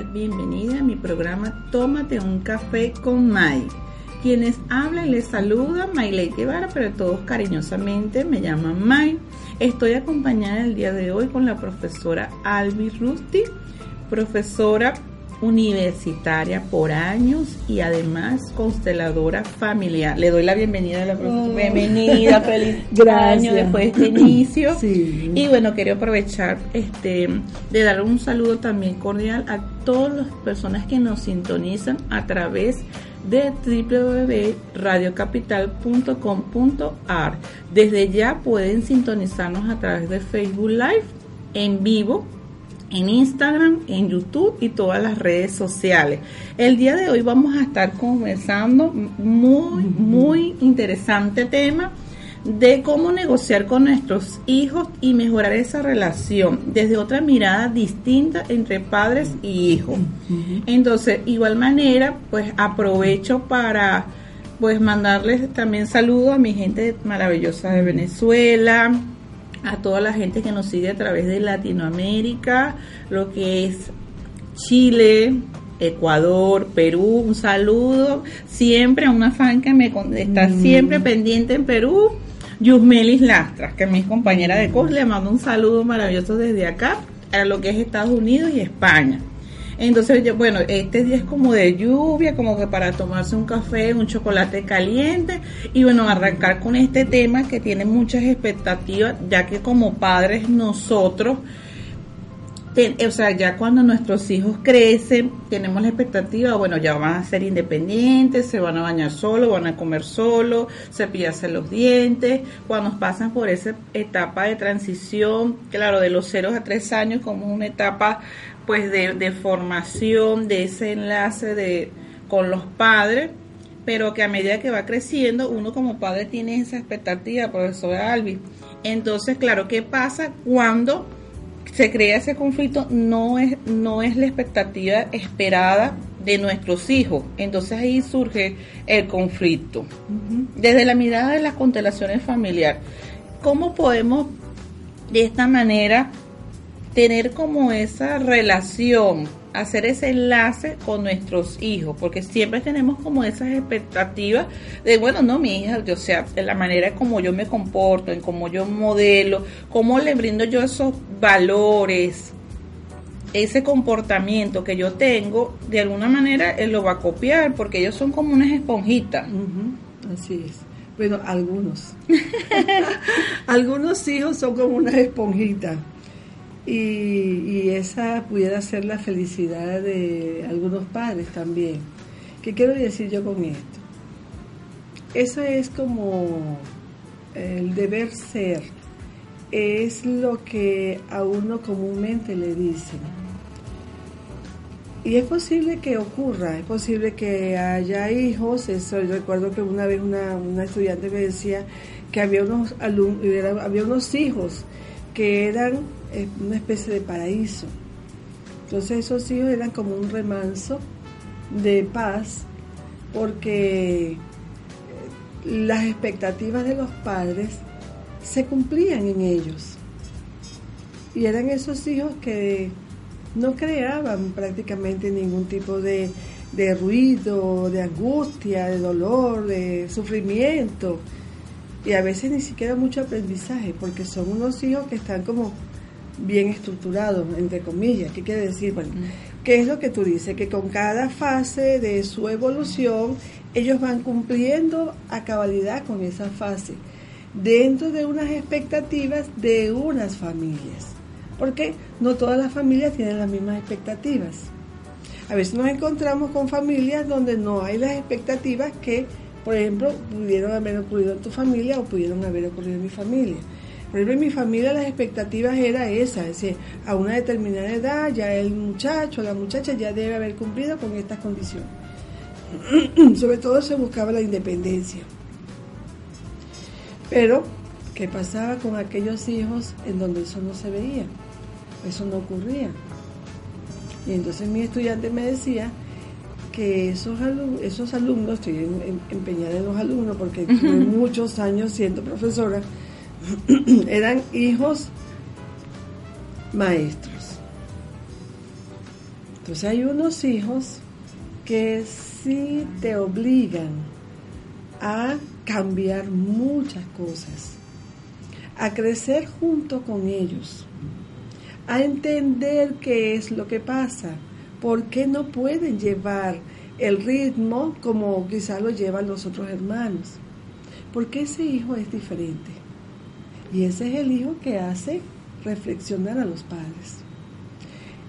Bienvenida a mi programa Tómate un café con May. Quienes hablan les saludan, Mayley Guevara, pero todos cariñosamente me llaman May. Estoy acompañada el día de hoy con la profesora Albi Rusti, profesora universitaria por años y además consteladora familiar. Le doy la bienvenida a la profesora. Oh. Bienvenida, feliz Gracias. año después de este inicio. Sí. Y bueno, quería aprovechar este de dar un saludo también cordial a todas las personas que nos sintonizan a través de www.radiocapital.com.ar. Desde ya pueden sintonizarnos a través de Facebook Live en vivo en Instagram, en YouTube y todas las redes sociales. El día de hoy vamos a estar conversando muy, muy interesante tema de cómo negociar con nuestros hijos y mejorar esa relación desde otra mirada distinta entre padres y hijos. Entonces, igual manera, pues aprovecho para pues mandarles también saludos a mi gente maravillosa de Venezuela, a toda la gente que nos sigue a través de Latinoamérica, lo que es Chile, Ecuador, Perú, un saludo. Siempre a una fan que me está siempre pendiente en Perú, Yusmelis Lastras, que es mi compañera de curso, le mando un saludo maravilloso desde acá a lo que es Estados Unidos y España. Entonces, bueno, este día es como de lluvia, como que para tomarse un café, un chocolate caliente y bueno, arrancar con este tema que tiene muchas expectativas, ya que como padres nosotros, o sea, ya cuando nuestros hijos crecen, tenemos la expectativa, bueno, ya van a ser independientes, se van a bañar solo, van a comer solo, cepillarse los dientes, cuando pasan por esa etapa de transición, claro, de los 0 a 3 años como una etapa pues de, de formación, de ese enlace de con los padres, pero que a medida que va creciendo, uno como padre tiene esa expectativa, profesora Albi. Entonces, claro, ¿qué pasa cuando se crea ese conflicto? No es, no es la expectativa esperada de nuestros hijos. Entonces ahí surge el conflicto. Desde la mirada de las constelaciones familiares, ¿cómo podemos de esta manera tener como esa relación, hacer ese enlace con nuestros hijos, porque siempre tenemos como esas expectativas de, bueno, no, mi hija, o sea, de la manera como yo me comporto, en cómo yo modelo, cómo le brindo yo esos valores, ese comportamiento que yo tengo, de alguna manera él lo va a copiar, porque ellos son como unas esponjitas. Ujú, Así es. Bueno, algunos. algunos hijos son como una esponjita. Y, y esa pudiera ser la felicidad de algunos padres también. ¿Qué quiero decir yo con esto? Eso es como el deber ser. Es lo que a uno comúnmente le dicen. Y es posible que ocurra, es posible que haya hijos. Eso, yo recuerdo que una vez una, una estudiante me decía que había unos alumnos, había unos hijos que eran una especie de paraíso. Entonces esos hijos eran como un remanso de paz porque eh, las expectativas de los padres se cumplían en ellos. Y eran esos hijos que no creaban prácticamente ningún tipo de, de ruido, de angustia, de dolor, de sufrimiento. Y a veces ni siquiera mucho aprendizaje, porque son unos hijos que están como bien estructurados, entre comillas. ¿Qué quiere decir? Bueno, ¿qué es lo que tú dices? Que con cada fase de su evolución, ellos van cumpliendo a cabalidad con esa fase, dentro de unas expectativas de unas familias. Porque no todas las familias tienen las mismas expectativas. A veces nos encontramos con familias donde no hay las expectativas que, por ejemplo, pudieron haber ocurrido en tu familia o pudieron haber ocurrido en mi familia. Por ejemplo, en mi familia las expectativas era esa, es decir, a una determinada edad ya el muchacho, la muchacha ya debe haber cumplido con estas condiciones. Sobre todo se buscaba la independencia. Pero, ¿qué pasaba con aquellos hijos en donde eso no se veía? Eso no ocurría. Y entonces mi estudiante me decía que esos, esos alumnos, estoy empeñada en los alumnos porque tuve muchos años siendo profesora, eran hijos maestros. Entonces hay unos hijos que sí te obligan a cambiar muchas cosas, a crecer junto con ellos a entender qué es lo que pasa, por qué no pueden llevar el ritmo como quizá lo llevan los otros hermanos, porque ese hijo es diferente. Y ese es el hijo que hace reflexionar a los padres.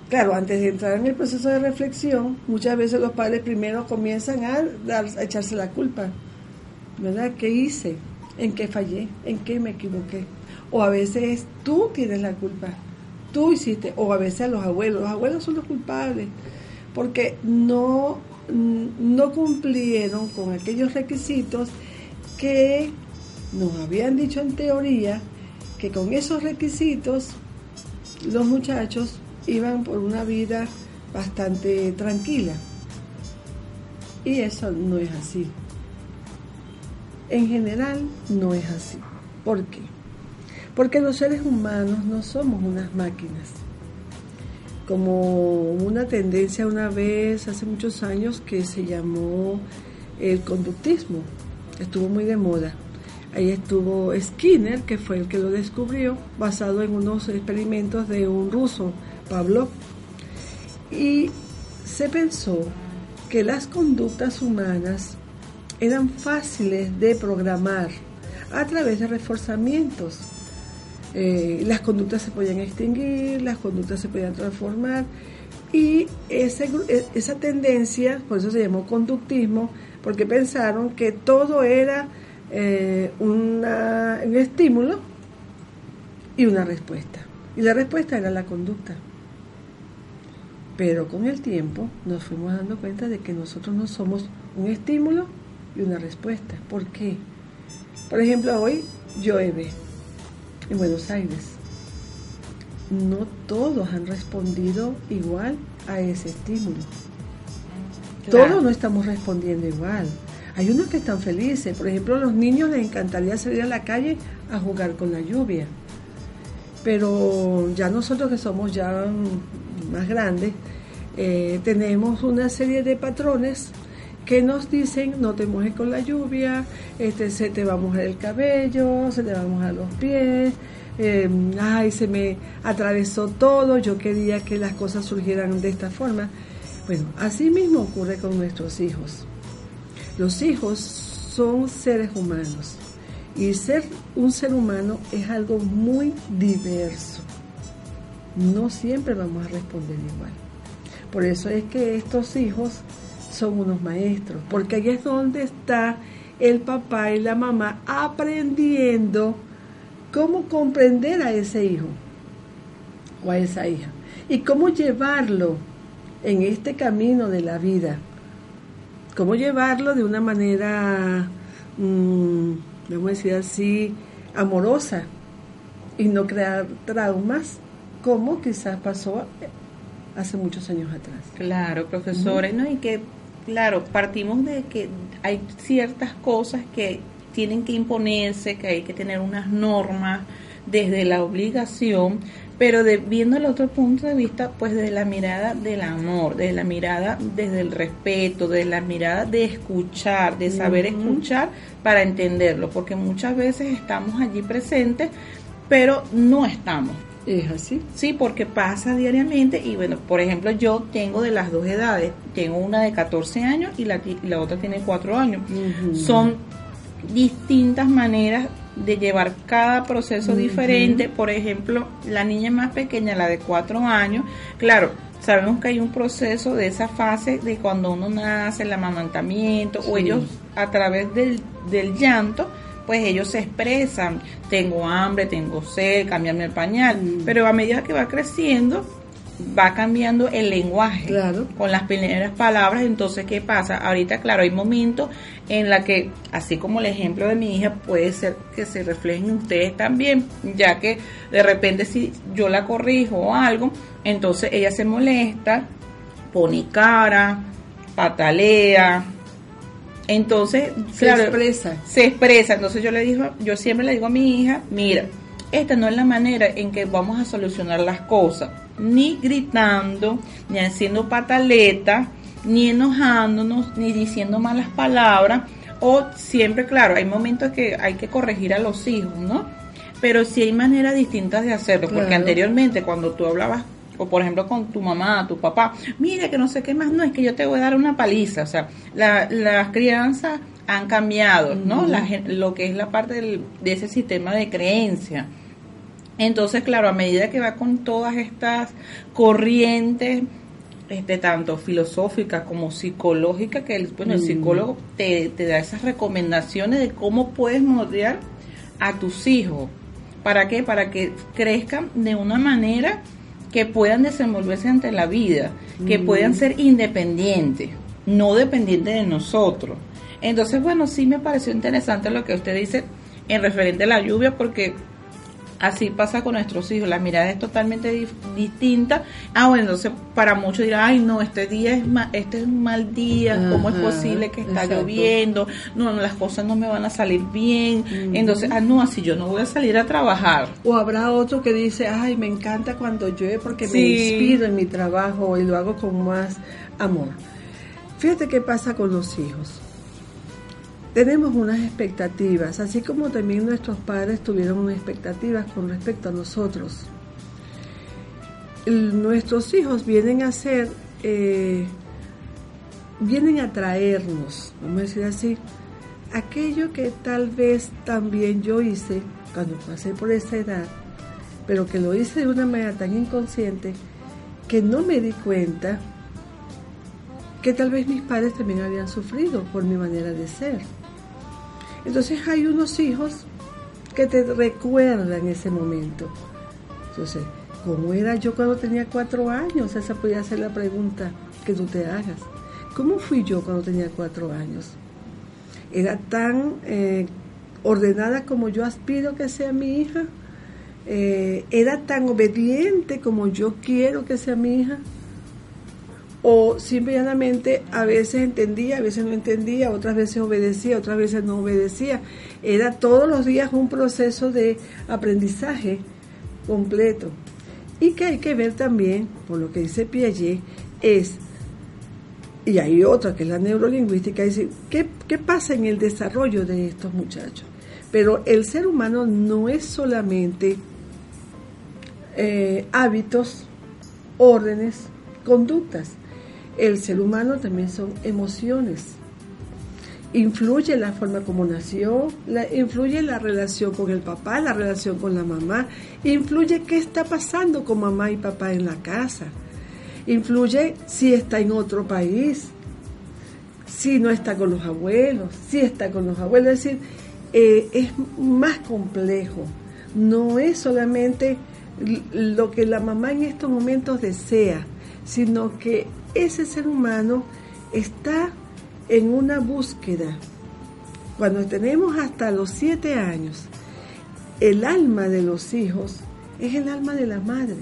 Claro, antes de entrar en el proceso de reflexión, muchas veces los padres primero comienzan a, echarse la culpa. ¿Verdad? ¿Qué hice? ¿En qué fallé? ¿En qué me equivoqué? O a veces tú tienes la culpa tú hiciste, o a veces los abuelos, los abuelos son los culpables, porque no, no cumplieron con aquellos requisitos que nos habían dicho en teoría que con esos requisitos los muchachos iban por una vida bastante tranquila. Y eso no es así. En general no es así. Porque los seres humanos no somos unas máquinas. Como una tendencia una vez, hace muchos años, que se llamó el conductismo. Estuvo muy de moda. Ahí estuvo Skinner, que fue el que lo descubrió, basado en unos experimentos de un ruso, Pablo. Y se pensó que las conductas humanas eran fáciles de programar a través de reforzamientos eh, las conductas se podían extinguir, las conductas se podían transformar y ese, e, esa tendencia, por eso se llamó conductismo, porque pensaron que todo era eh, una, un estímulo y una respuesta. Y la respuesta era la conducta. Pero con el tiempo nos fuimos dando cuenta de que nosotros no somos un estímulo y una respuesta. ¿Por qué? Por ejemplo, hoy llueve en Buenos Aires. No todos han respondido igual a ese estímulo. Todos no estamos respondiendo igual. Hay unos que están felices. Por ejemplo, a los niños les encantaría salir a la calle a jugar con la lluvia. Pero ya nosotros que somos ya más grandes, eh, tenemos una serie de patrones que nos dicen no te mojes con la lluvia, este, se te va a mojar el cabello, se te va a mojar los pies, em, ay, se me atravesó todo, yo quería que las cosas surgieran de esta forma. Bueno, así mismo ocurre con nuestros hijos. Los hijos son seres humanos y ser un ser humano es algo muy diverso. No siempre vamos a responder igual. Por eso es que estos hijos son unos maestros, porque ahí es donde está el papá y la mamá aprendiendo cómo comprender a ese hijo o a esa hija y cómo llevarlo en este camino de la vida, cómo llevarlo de una manera, mmm, vamos a decir así, amorosa y no crear traumas como quizás pasó hace muchos años atrás. Claro, profesores, ¿no? Y que claro, partimos de que hay ciertas cosas que tienen que imponerse, que hay que tener unas normas, desde la obligación, pero de, viendo el otro punto de vista, pues desde la mirada del amor, desde la mirada desde el respeto, desde la mirada de escuchar, de saber escuchar para entenderlo, porque muchas veces estamos allí presentes, pero no estamos. Es así. Sí, porque pasa diariamente y bueno, por ejemplo, yo tengo de las dos edades, tengo una de 14 años y la, la otra tiene 4 años. Son distintas maneras de llevar cada proceso diferente. Por ejemplo, la niña más pequeña, la de 4 años, claro, sabemos que hay un proceso de esa fase de cuando uno nace, el amamantamiento, o ellos a través del, del llanto, pues ellos se expresan, tengo hambre, tengo sed, cambiarme el pañal, Mm. pero a medida que va creciendo, va cambiando el lenguaje Claro. con las primeras palabras, entonces ¿qué pasa? Ahorita, claro, hay momentos en la que, así como el ejemplo de mi hija, puede ser que se reflejen en ustedes también, ya que de repente si yo la corrijo o algo, entonces ella se molesta, pone cara, patalea, entonces, Se claro, expresa. se expresa. Entonces yo le digo, yo siempre le digo a mi hija, mira, esta no es la manera en que vamos a solucionar las cosas, ni gritando, ni haciendo pataleta, ni enojándonos, ni diciendo malas palabras, o siempre, claro, hay momentos que hay que corregir a los hijos, ¿no? Pero sí hay maneras distintas de hacerlo, porque anteriormente cuando tú hablabas o por ejemplo con tu mamá, tu papá, mira que no sé qué más, no, es que yo te voy a dar una paliza, o sea, la- las crianzas han cambiado, ¿no? La lo que es la parte del- de ese sistema de creencia. Entonces, claro, a medida que va con todas estas corrientes, este, tanto filosóficas como psicológicas, que el, bueno, el psicólogo te, te da esas recomendaciones de cómo puedes moldear a tus hijos. ¿Para qué? Para que crezcan de una manera que puedan desenvolverse ante la vida, que puedan ser independientes, no dependientes de nosotros. Entonces, bueno, sí me pareció interesante lo que usted dice en referente a la lluvia, porque así pasa con nuestros hijos, la mirada es totalmente distinta. Ah, bueno, entonces para muchos dirán, ay, no, este día es ma- este es un mal día, ¿cómo es posible que está exacto. lloviendo? No, no, las cosas no me van a salir bien. Entonces, ah, no, así yo no voy a salir a trabajar. O habrá otro que dice, ay, me encanta cuando llueve porque me inspiro en mi trabajo y lo hago con más amor. Fíjate qué pasa con los hijos. Tenemos unas expectativas, así como también nuestros padres tuvieron unas expectativas con respecto a nosotros. Nuestros hijos vienen a ser, eh, vienen a traernos, vamos a decir así, aquello que tal vez también yo hice cuando pasé por esa edad, pero que lo hice de una manera tan inconsciente que no me di cuenta que tal vez mis padres también habían sufrido por mi manera de ser. Entonces hay unos hijos que te recuerdan ese momento. Entonces, ¿cómo era yo cuando tenía cuatro años? Esa podría ser la pregunta que tú te hagas. ¿Cómo fui yo cuando tenía cuatro años? ¿Era tan eh, ordenada como yo aspiro que sea mi hija? Eh, ¿Era tan obediente como yo quiero que sea mi hija? O simplemente a veces entendía, a veces no entendía, otras veces obedecía, otras veces no obedecía. Era todos los días un proceso de aprendizaje completo. Y que hay que ver también, por lo que dice Piaget, es, y hay otra que es la neurolingüística, decir, ¿qué, qué pasa en el desarrollo de estos muchachos? Pero el ser humano no es solamente eh, hábitos, órdenes, conductas. El ser humano también son emociones. Influye la forma como nació, influye la relación con el papá, la relación con la mamá, influye qué está pasando con mamá y papá en la casa, influye si está en otro país, si no está con los abuelos, si está con los abuelos, es decir, eh, es más complejo, no es solamente lo que la mamá en estos momentos desea, sino que ese ser humano está en una búsqueda. Cuando tenemos hasta los siete años, el alma de los hijos es el alma de la madre.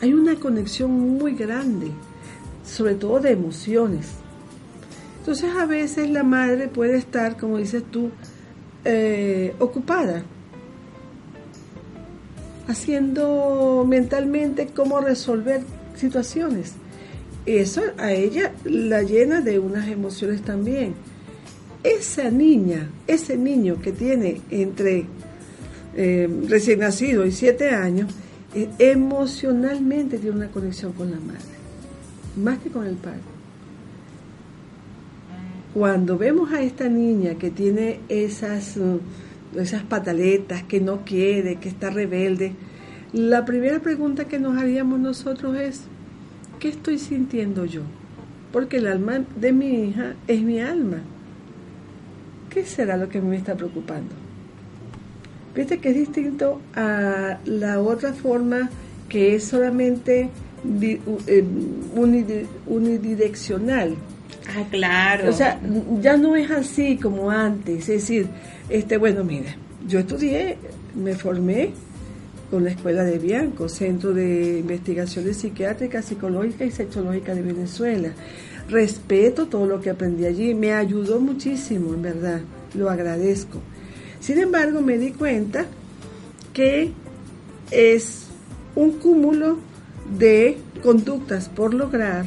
Hay una conexión muy grande, sobre todo de emociones. Entonces a veces la madre puede estar, como dices tú, eh, ocupada haciendo mentalmente cómo resolver situaciones. Eso a ella la llena de unas emociones también. Esa niña, ese niño que tiene entre eh, recién nacido y siete años, eh, emocionalmente tiene una conexión con la madre, más que con el padre. Cuando vemos a esta niña que tiene esas, uh, esas pataletas, que no quiere, que está rebelde, la primera pregunta que nos haríamos nosotros es, ¿qué estoy sintiendo yo? Porque el alma de mi hija es mi alma. ¿Qué será lo que me está preocupando? Viste que es distinto a la otra forma que es solamente eh, unidireccional. Ah, claro. O sea, ya no es así como antes. Es decir, este, bueno, mira, yo estudié, me formé con la Escuela de Bianco, Centro de Investigaciones Psiquiátricas, Psicológicas y Sexológicas de Venezuela. Respeto todo lo que aprendí allí, me ayudó muchísimo, en verdad, lo agradezco. Sin embargo, me di cuenta que es un cúmulo de conductas por lograr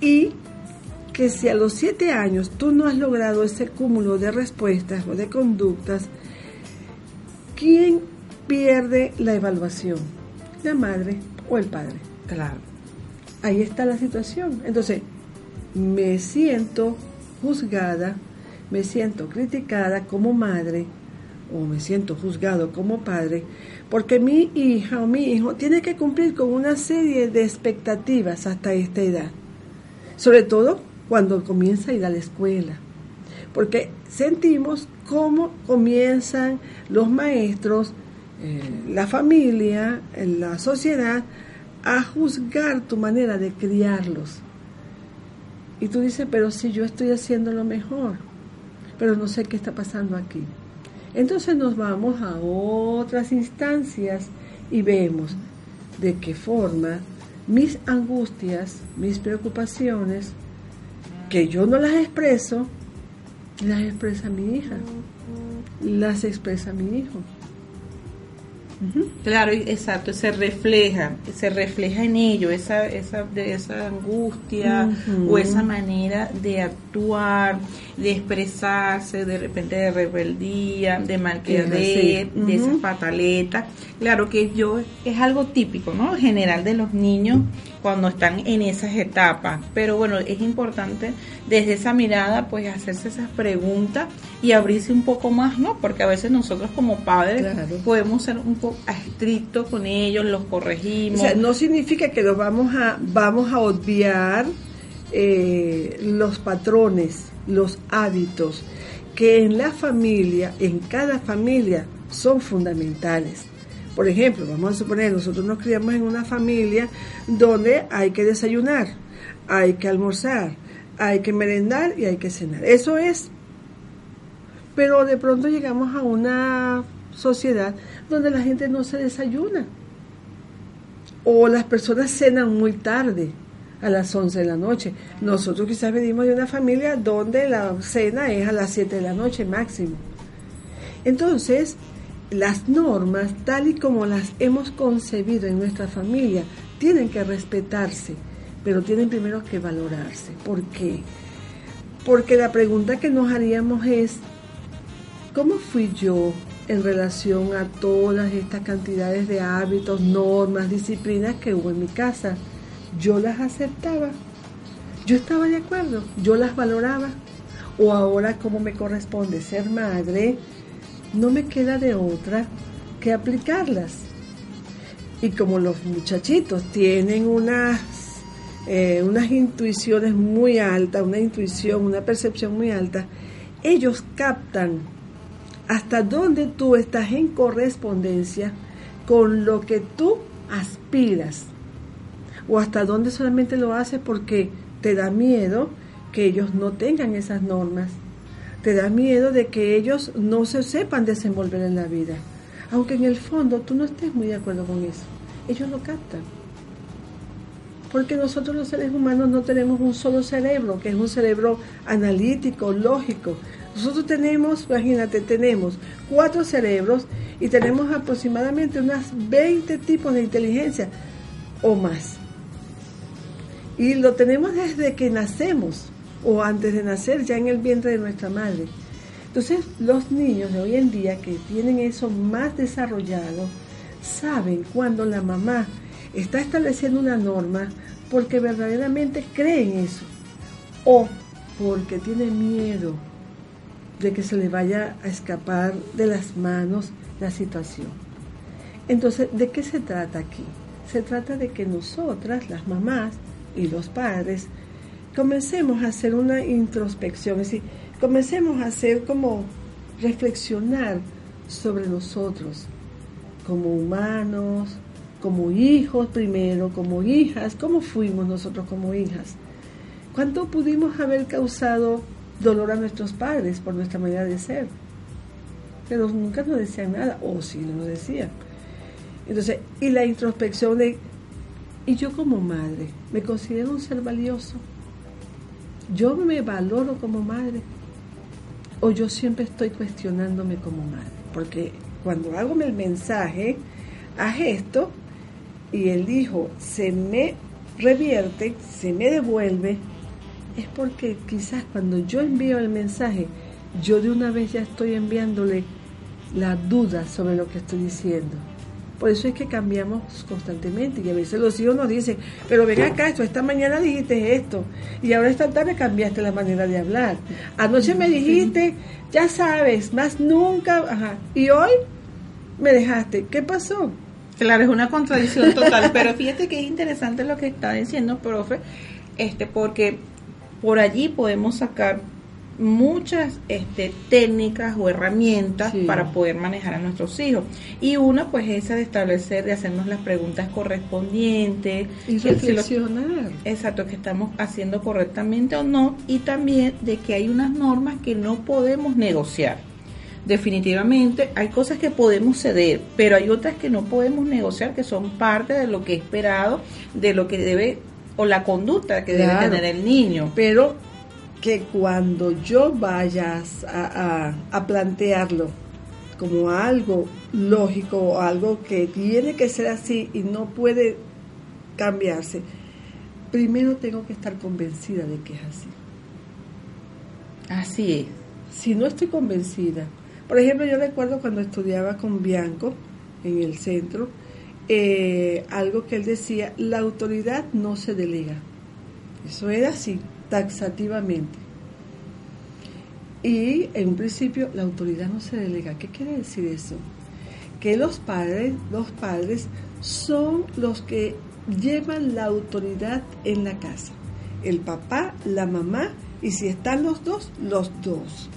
y que si a los siete años tú no has logrado ese cúmulo de respuestas o de conductas, ¿quién pierde la evaluación? ¿La madre o el padre? Claro. Ahí está la situación. Entonces, me siento juzgada, me siento criticada como madre o me siento juzgado como padre porque mi hija o mi hijo tiene que cumplir con una serie de expectativas hasta esta edad. Sobre todo cuando comienza a ir a la escuela. Porque sentimos cómo comienzan los maestros, eh, la familia, la sociedad a juzgar tu manera de criarlos. Y tú dices, pero si yo estoy haciendo lo mejor, pero no sé qué está pasando aquí. Entonces nos vamos a otras instancias y vemos de qué forma mis angustias, mis preocupaciones, que yo no las expreso, las expresa mi hija, las expresa mi hijo. Claro, exacto, se refleja, se refleja en ello esa, esa, de esa angustia o esa manera de actuar, de expresarse, de repente de rebeldía, de malquerer, de esa pataleta. Claro que yo es algo típico, ¿no? General de los niños cuando están en esas etapas. Pero bueno, es importante desde esa mirada pues hacerse esas preguntas y abrirse un poco más, ¿no? Porque a veces nosotros como padres podemos ser un poco estrictos con ellos, los corregimos. O sea, no significa que los vamos a, vamos a obviar eh, los patrones, los hábitos que en la familia, en cada familia, son fundamentales. Por ejemplo, vamos a suponer, nosotros nos criamos en una familia donde hay que desayunar, hay que almorzar, hay que merendar y hay que cenar. Eso es. Pero de pronto llegamos a una sociedad donde la gente no se desayuna. O las personas cenan muy tarde, a las 11 de la noche. Nosotros quizás venimos de una familia donde la cena es a las 7 de la noche máximo. Entonces, las normas, tal y como las hemos concebido en nuestra familia, tienen que respetarse, pero tienen primero que valorarse. ¿Por qué? Porque la pregunta que nos haríamos es, ¿cómo fui yo en relación a todas estas cantidades de hábitos, normas, disciplinas que hubo en mi casa? Yo las aceptaba, yo estaba de acuerdo, yo las valoraba. O ahora, como me corresponde ser madre, no me queda de otra que aplicarlas. Y como los muchachitos tienen unas, eh, unas intuiciones muy altas, una intuición, una percepción muy alta, ellos captan hasta dónde tú estás en correspondencia con lo que tú aspiras. O hasta dónde solamente lo haces porque te da miedo que ellos no tengan esas normas te da miedo de que ellos no se sepan desenvolver en la vida. Aunque en el fondo tú no estés muy de acuerdo con eso. Ellos lo captan. Porque nosotros los seres humanos no tenemos un solo cerebro, que es un cerebro analítico, lógico. Nosotros tenemos, imagínate, tenemos cuatro cerebros y tenemos aproximadamente unas 20 tipos de inteligencia o más. Y lo tenemos desde que nacemos o antes de nacer, ya en el vientre de nuestra madre. Entonces, los niños de hoy en día que tienen eso más desarrollado, saben cuando la mamá está estableciendo una norma porque verdaderamente creen eso o porque tiene miedo de que se le vaya a escapar de las manos la situación. Entonces, ¿de qué se trata aquí? Se trata de que nosotras, las mamás y los padres, comencemos a hacer una introspección, es decir, comencemos a hacer como reflexionar sobre nosotros como humanos, como hijos primero, como hijas, cómo fuimos nosotros como hijas. ¿Cuánto pudimos haber causado dolor a nuestros padres por nuestra manera de ser? Pero nunca nos decían nada, o sí nos decían. Entonces, y la introspección de, y yo como madre, ¿me considero un ser valioso? ¿Yo me valoro como madre? ¿O yo siempre estoy cuestionándome como madre? Porque cuando hago el mensaje, haz esto, y el hijo se me revierte, se me devuelve, es porque quizás cuando yo envío el mensaje, yo de una vez ya estoy enviándole la duda sobre lo que estoy diciendo. Por eso es que cambiamos constantemente y a veces los hijos nos dicen, pero ven acá, esto, esta mañana dijiste esto y ahora esta tarde cambiaste la manera de hablar. Anoche me dijiste, ya sabes, más nunca, ajá, y hoy me dejaste, ¿qué pasó? Claro, es una contradicción total, pero fíjate que es interesante lo que está diciendo, profe, este, porque por allí podemos sacar muchas este, técnicas o herramientas para poder manejar a nuestros hijos. Y una, pues, esa de establecer, de hacernos las preguntas correspondientes. Y reflexionar. exacto, que estamos haciendo correctamente o no. Y también de que hay unas normas que no podemos negociar. Definitivamente hay cosas que podemos ceder, pero hay otras que no podemos negociar, que son parte de lo que he esperado, de lo que debe, o la conducta que debe tener el niño. Pero que cuando yo vaya a, plantearlo como algo lógico o algo que tiene que ser así y no puede cambiarse, primero tengo que estar convencida de que es así. Así es. Si no estoy convencida, por ejemplo, yo recuerdo cuando estudiaba con Bianco en el centro, eh, algo que él decía, la autoridad no se delega. Eso era así, taxativamente. Y en un principio la autoridad no se delega. ¿Qué quiere decir eso? Que los padres, los padres son los que llevan la autoridad en la casa. El papá, la mamá y si están los dos, los dos.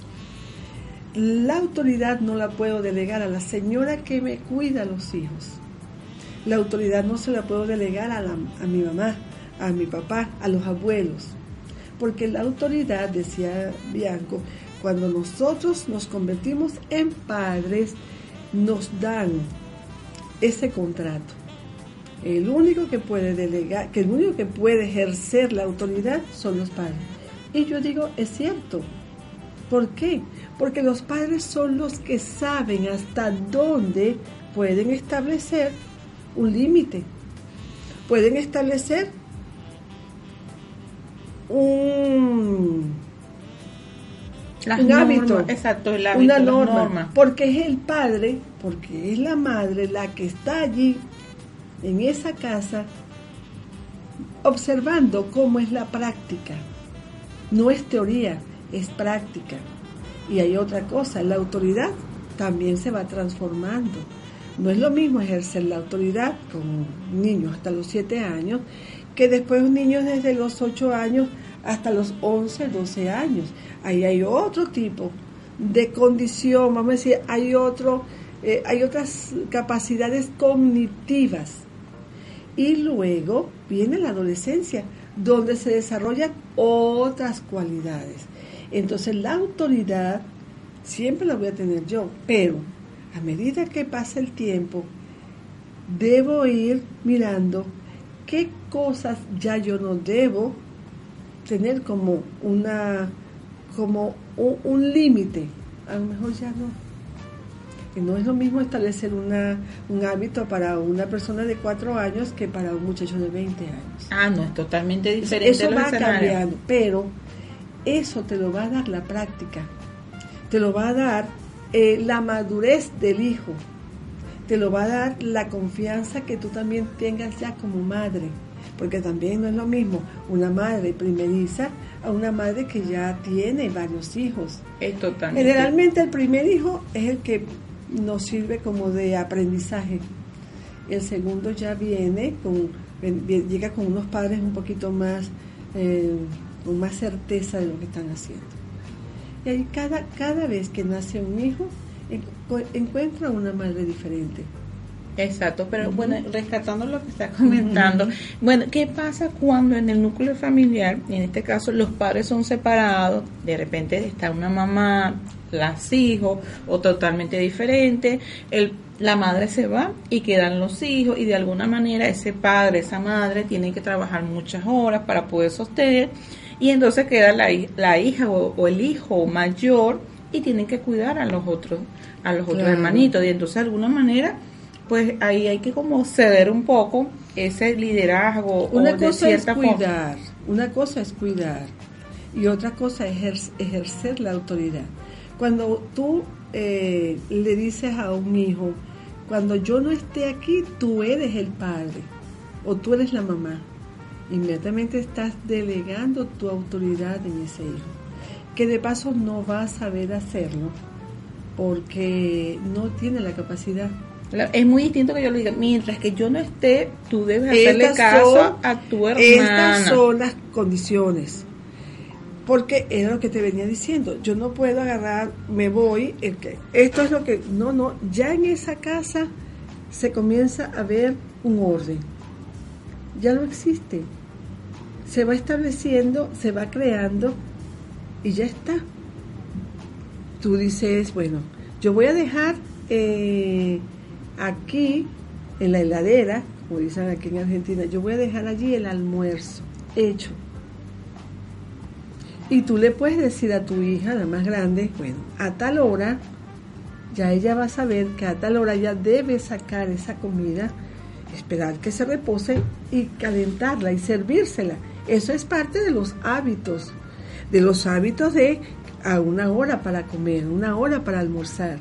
La autoridad no la puedo delegar a la señora que me cuida a los hijos. La autoridad no se la puedo delegar a, a mi mamá, a mi papá, a los abuelos porque la autoridad, decía Bianco, cuando nosotros nos convertimos en padres, nos dan ese contrato. El único que puede delegar, que el único que puede ejercer la autoridad son los padres. Y yo digo, es cierto. ¿Por qué? Porque los padres son los que saben hasta dónde pueden establecer un límite. Pueden establecer un, hábito, exacto, una norma, porque es el padre, porque es la madre la que está allí en esa casa observando cómo es la práctica. No es teoría, es práctica. Y hay otra cosa, la autoridad también se va transformando. No es lo mismo ejercer la autoridad con niños hasta los 7 años que después niños desde los 8 años hasta los 11, 12 años. Ahí hay otro tipo de condición, vamos a decir, hay, otro, eh, hay otras capacidades cognitivas. Y luego viene la adolescencia, donde se desarrollan otras cualidades. Entonces la autoridad siempre la voy a tener yo, pero a medida que pasa el tiempo, debo ir mirando qué cosas ya yo no debo tener como una como un, un límite, a lo mejor ya no. Que no es lo mismo establecer una, un hábito para una persona de cuatro años que para un muchacho de 20 años. Ah, no, es totalmente diferente. Eso va cambiando, pero eso te lo va a dar la práctica, te lo va a dar eh, la madurez del hijo, te lo va a dar la confianza que tú también tengas ya como madre, porque también no es lo mismo una madre primeriza a una madre que ya tiene varios hijos. Es totalmente. Generalmente el primer hijo es el que nos sirve como de aprendizaje. El segundo ya viene con llega con unos padres un poquito más eh, con más certeza de lo que están haciendo. Y ahí cada cada vez que nace un hijo encu- encuentra una madre diferente. Exacto, pero bueno, rescatando lo que está comentando, bueno, ¿qué pasa cuando en el núcleo familiar, en este caso los padres son separados, de repente está una mamá, las hijos, o totalmente diferente, el, la madre se va y quedan los hijos y de alguna manera ese padre, esa madre tienen que trabajar muchas horas para poder sostener y entonces queda la, la hija o, o el hijo mayor y tienen que cuidar a los otros, a los otros hermanitos y entonces de alguna manera pues ahí hay que como ceder un poco ese liderazgo Una o de cosa es forma. cuidar, una cosa es cuidar y otra cosa es ejer- ejercer la autoridad. Cuando tú eh, le dices a un hijo, cuando yo no esté aquí, tú eres el padre o tú eres la mamá, inmediatamente estás delegando tu autoridad en ese hijo, que de paso no va a saber hacerlo porque no tiene la capacidad. Es muy distinto que yo le diga, mientras que yo no esté, tú debes hacerle Estas caso son- a tu hermana. Estas son las condiciones. Porque era lo que te venía diciendo. Yo no puedo agarrar, me voy. el que- esto es lo que. No, no. Ya en esa casa se comienza a ver un orden. Ya no existe. Se va estableciendo, se va creando y ya está. Tú dices, bueno, yo voy a dejar eh, aquí en la heladera, como dicen aquí en Argentina, yo voy a dejar allí el almuerzo hecho. Y tú le puedes decir a tu hija, la más grande, bueno, a tal hora, ya ella va a saber que a tal hora ya debe sacar esa comida, esperar que se repose y calentarla y servírsela. Eso es parte de los hábitos, de los hábitos de a una hora para comer, una hora para almorzar.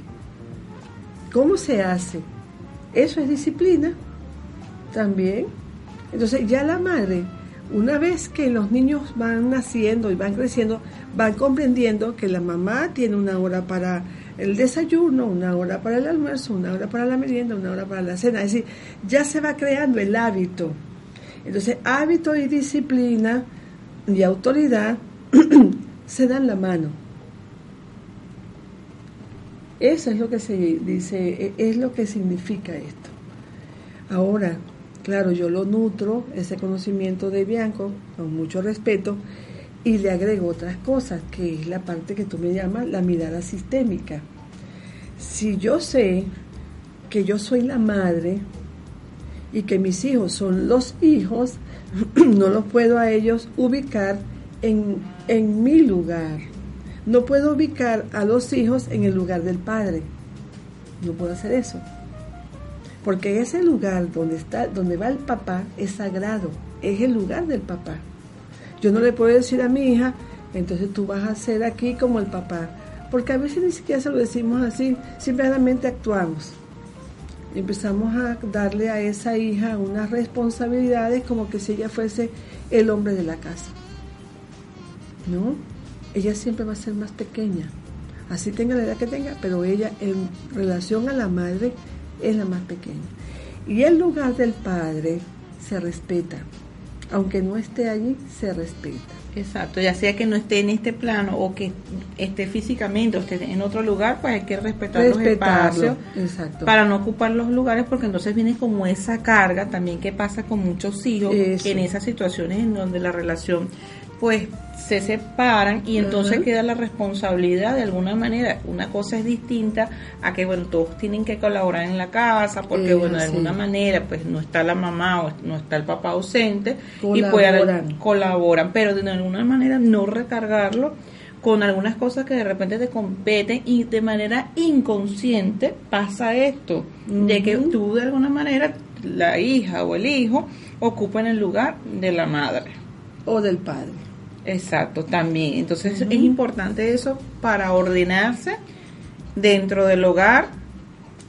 ¿Cómo se hace? Eso es disciplina también. Entonces ya la madre, una vez que los niños van naciendo y van creciendo, van comprendiendo que la mamá tiene una hora para el desayuno, una hora para el almuerzo, una hora para la merienda, una hora para la cena. Es decir, ya se va creando el hábito. Entonces, hábito y disciplina y autoridad se dan la mano. Eso es lo que se dice, e- es lo que significa esto. Ahora, claro, yo lo nutro, ese conocimiento de Bianco, con mucho respeto, y le agrego otras cosas, que es la parte que tú me llamas la mirada sistémica. Si yo sé que yo soy la madre y que mis hijos son los hijos, no los puedo a ellos ubicar en, en mi lugar. No puedo ubicar a los hijos en el lugar del padre. No puedo hacer eso. Porque ese lugar donde está, donde va el papá es sagrado, es el lugar del papá. Yo no le puedo decir a mi hija, entonces tú vas a ser aquí como el papá, porque a veces ni siquiera se lo decimos así, simplemente actuamos. Empezamos a darle a esa hija unas responsabilidades como que si ella fuese el hombre de la casa. ¿No? Ella siempre va a ser más pequeña, así tenga la edad que tenga, pero ella en relación a la madre es la más pequeña. Y el lugar del padre se respeta, aunque no esté allí, se respeta. Exacto, ya sea que no esté en este plano o que esté físicamente o esté en otro lugar, pues hay que respetar los espacios exacto. para no ocupar los lugares porque entonces viene como esa carga también que pasa con muchos hijos Eso. en esas situaciones en donde la relación pues se separan y entonces queda la responsabilidad de alguna manera. Una cosa es distinta a que, bueno, todos tienen que colaborar en la casa porque, bueno, de alguna manera pues no está la mamá o no está el papá ausente y pueden colaboran, pero de alguna manera no recargarlo con algunas cosas que de repente te competen y de manera inconsciente pasa esto, de que tú de alguna manera, la hija o el hijo, ocupan el lugar de la madre. O del padre. Exacto, también. Entonces es importante eso para ordenarse dentro del hogar,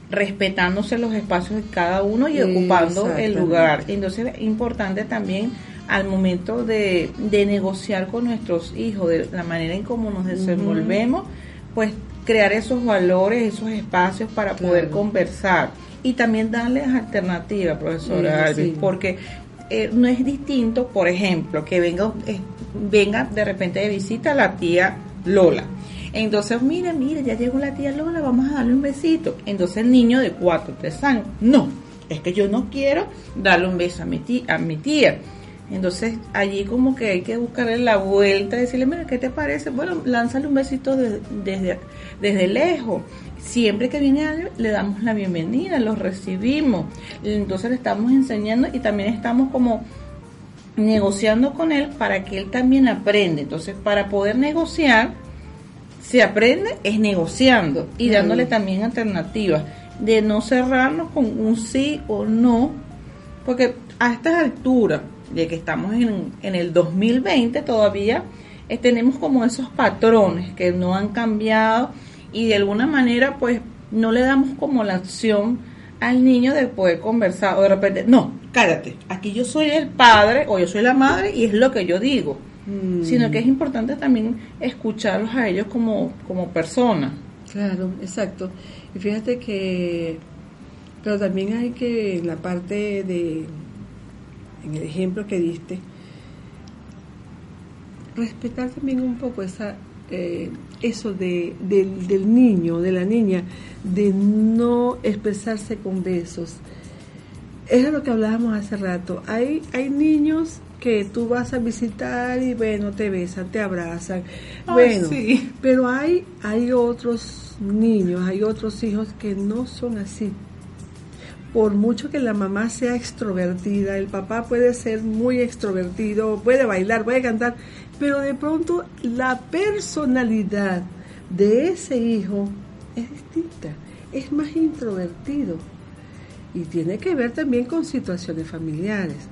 respetándose los espacios de cada uno y ocupando el lugar. Entonces es importante también al momento de, de negociar con nuestros hijos, de la manera en cómo nos desenvolvemos, pues crear esos valores, esos espacios para poder Claro. conversar y también darles alternativas, profesora Sí, Alvis, sí. porque eh, no es distinto, por ejemplo, que venga, eh, venga de repente de visita la tía Lola. Entonces, mire, mire, ya llegó la tía Lola, vamos a darle un besito. Entonces el niño de 4 o 3 años, no, es que yo no quiero darle un beso a mi tía. A mi tía. Entonces allí como que hay que buscarle la vuelta, decirle, mira, ¿qué te parece? Bueno, lánzale un besito de- desde, desde lejos. Siempre que viene alguien, le damos la bienvenida, los recibimos. Entonces le estamos enseñando y también estamos como negociando con él para que él también aprenda. Entonces, para poder negociar, se aprende es negociando y dándole también alternativas de no cerrarnos con un sí o no, porque a estas alturas de que estamos en, en el 2020 todavía eh, tenemos como esos patrones que no han cambiado y de alguna manera pues no le damos como la acción al niño de poder conversar o de repente, no, cállate, aquí yo soy el padre o yo soy la madre y es lo que yo digo Mm, sino que es importante también escucharlos a ellos como, como personas. Claro, exacto. Y fíjate que, pero también hay que, en la parte de, en el ejemplo que diste, respetar también un poco esa, eh, eso de, del, del niño, de la niña, de no expresarse con besos. Eso es lo que hablábamos hace rato. Hay, hay niños que tú vas a visitar y bueno, te besan, te abrazan. Bueno, sí. pero hay, hay otros niños, hay otros hijos que no son así. Por mucho que la mamá sea extrovertida, el papá puede ser muy extrovertido, puede bailar, puede cantar, pero de pronto la personalidad de ese hijo es distinta, es más introvertido y tiene que ver también con situaciones familiares.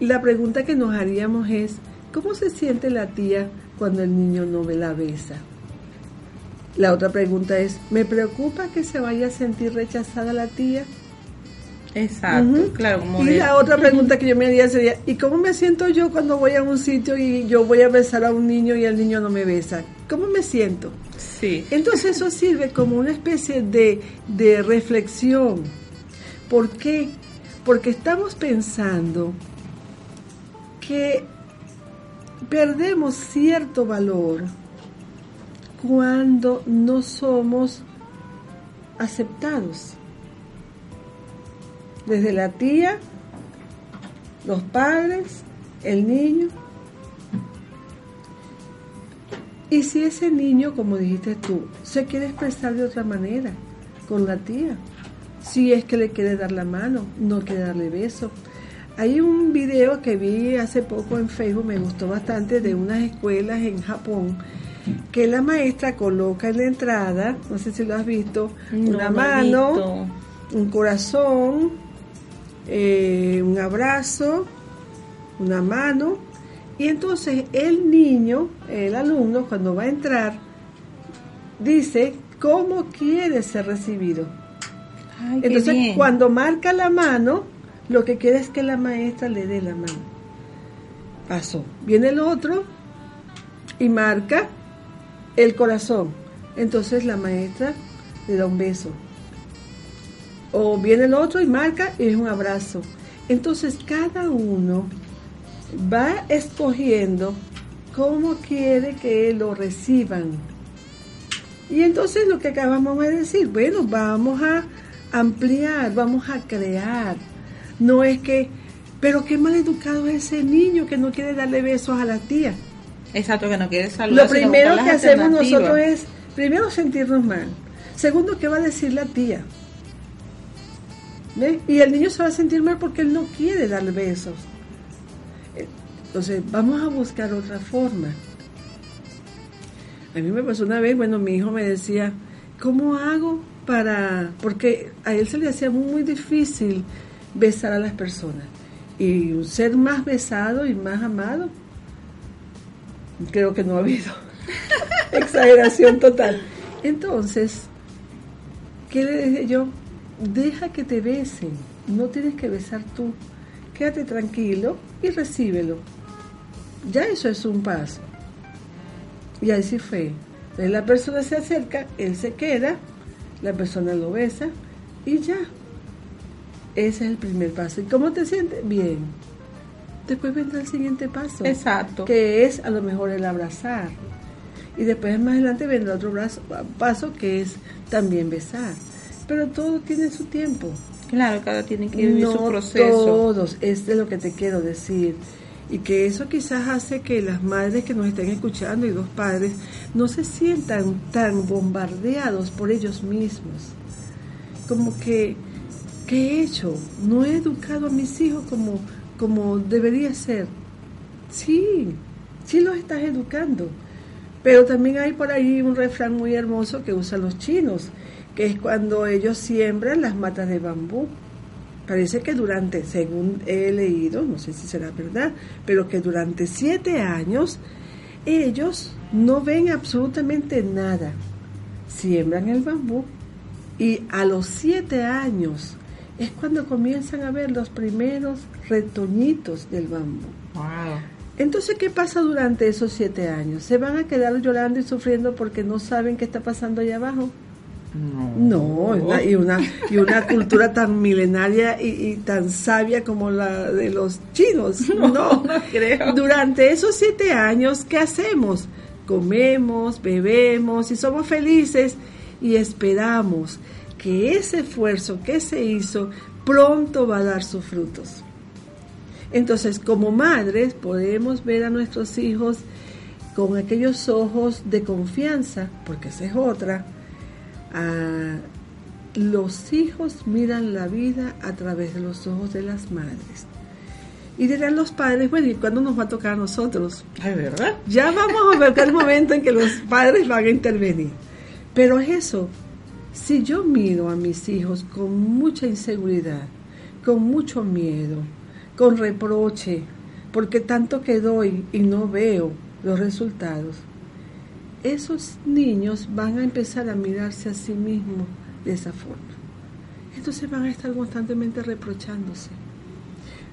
La pregunta que nos haríamos es, ¿cómo se siente la tía cuando el niño no me la besa? La otra pregunta es, ¿me preocupa que se vaya a sentir rechazada la tía? Exacto, Ujú. claro. Como Y de- la otra pregunta que yo me haría sería, ¿y cómo me siento yo cuando voy a un sitio y yo voy a besar a un niño y el niño no me besa? ¿Cómo me siento? Sí, Entonces eso sirve como una especie de, de reflexión. ¿Por qué? Porque estamos pensando que perdemos cierto valor cuando no somos aceptados. Desde la tía, los padres, el niño. Y si ese niño, como dijiste tú, se quiere expresar de otra manera con la tía, si es que le quiere dar la mano, no quiere darle beso. Hay un video que vi hace poco en Facebook, me gustó bastante, de unas escuelas en Japón, que la maestra coloca en la entrada, no sé si lo has visto, No, una no mano, visto. un corazón, eh, un abrazo, una mano, y entonces el niño, el alumno, cuando va a entrar, dice cómo quiere ser recibido. Ay, Entonces, cuando marca la mano, lo que quiere es que la maestra le dé la mano. Pasó. Viene el otro y marca el corazón. Entonces la maestra le da un beso. O viene el otro y marca y es un abrazo. Entonces cada uno va escogiendo cómo quiere que lo reciban. Y entonces lo que acabamos de decir, bueno, vamos a ampliar, vamos a crear. No es que, pero qué mal educado es ese niño que no quiere darle besos a la tía. Exacto, que no quiere saludar. Lo primero que hacemos nosotros es, primero sentirnos mal. Segundo, ¿qué va a decir la tía? Y el niño se va a sentir mal porque él no quiere darle besos. Entonces, vamos a buscar otra forma. A mí me pasó una vez, bueno, mi hijo me decía, ¿cómo hago para...? Porque a él se le hacía muy difícil besar a las personas. Y ser más besado y más amado, creo que no ha habido. Exageración total. Entonces, ¿qué le dije yo? Deja que te besen, no tienes que besar tú. Quédate tranquilo y recíbelo. Ya eso es un paso. Y así fue. Entonces la persona se acerca, él se queda, la persona lo besa y ya. Ese es el primer paso. ¿Y cómo te sientes? Bien. Después vendrá el siguiente paso. Exacto. Que es a lo mejor el abrazar. Y después más adelante vendrá otro brazo- paso que es también besar. Pero todo tiene su tiempo. Claro, cada tiene que vivir su No proceso. todos, es de lo que te quiero decir. Y que eso quizás hace que las madres que nos estén escuchando y los padres no se sientan tan bombardeados por ellos mismos. Como que, ¿qué he hecho? No he educado a mis hijos como, como debería ser. Sí, sí los estás educando. Pero también hay por ahí un refrán muy hermoso que usan los chinos, que es cuando ellos siembran las matas de bambú. Parece que durante, según he leído, no sé si será verdad, pero que durante siete años ellos no ven absolutamente nada. Siembran el bambú y a los siete años es cuando comienzan a ver los primeros retoñitos del bambú. Wow. Entonces, ¿qué pasa durante esos siete años? ¿Se van a quedar llorando y sufriendo porque no saben qué está pasando allá abajo? No, una- y, una, y una cultura tan milenaria y, y tan sabia como la de los chinos. No, creo. Durante esos siete años, ¿qué hacemos? Comemos, bebemos y somos felices y esperamos que ese esfuerzo que se hizo pronto va a dar sus frutos. Entonces, como madres, podemos ver a nuestros hijos con aquellos ojos de confianza, porque esa es otra. Ah, los hijos miran la vida a través de los ojos de las madres. Y dirán los padres, bueno, ¿y cuándo nos va a tocar a nosotros? Ay, ¿verdad? Ya vamos a ver el momento en que los padres van a intervenir. Pero es eso, si yo miro a mis hijos con mucha inseguridad, con mucho miedo, con reproche, porque tanto que doy y no veo los resultados, esos niños van a empezar a mirarse a sí mismos de esa forma. Entonces van a estar constantemente reprochándose,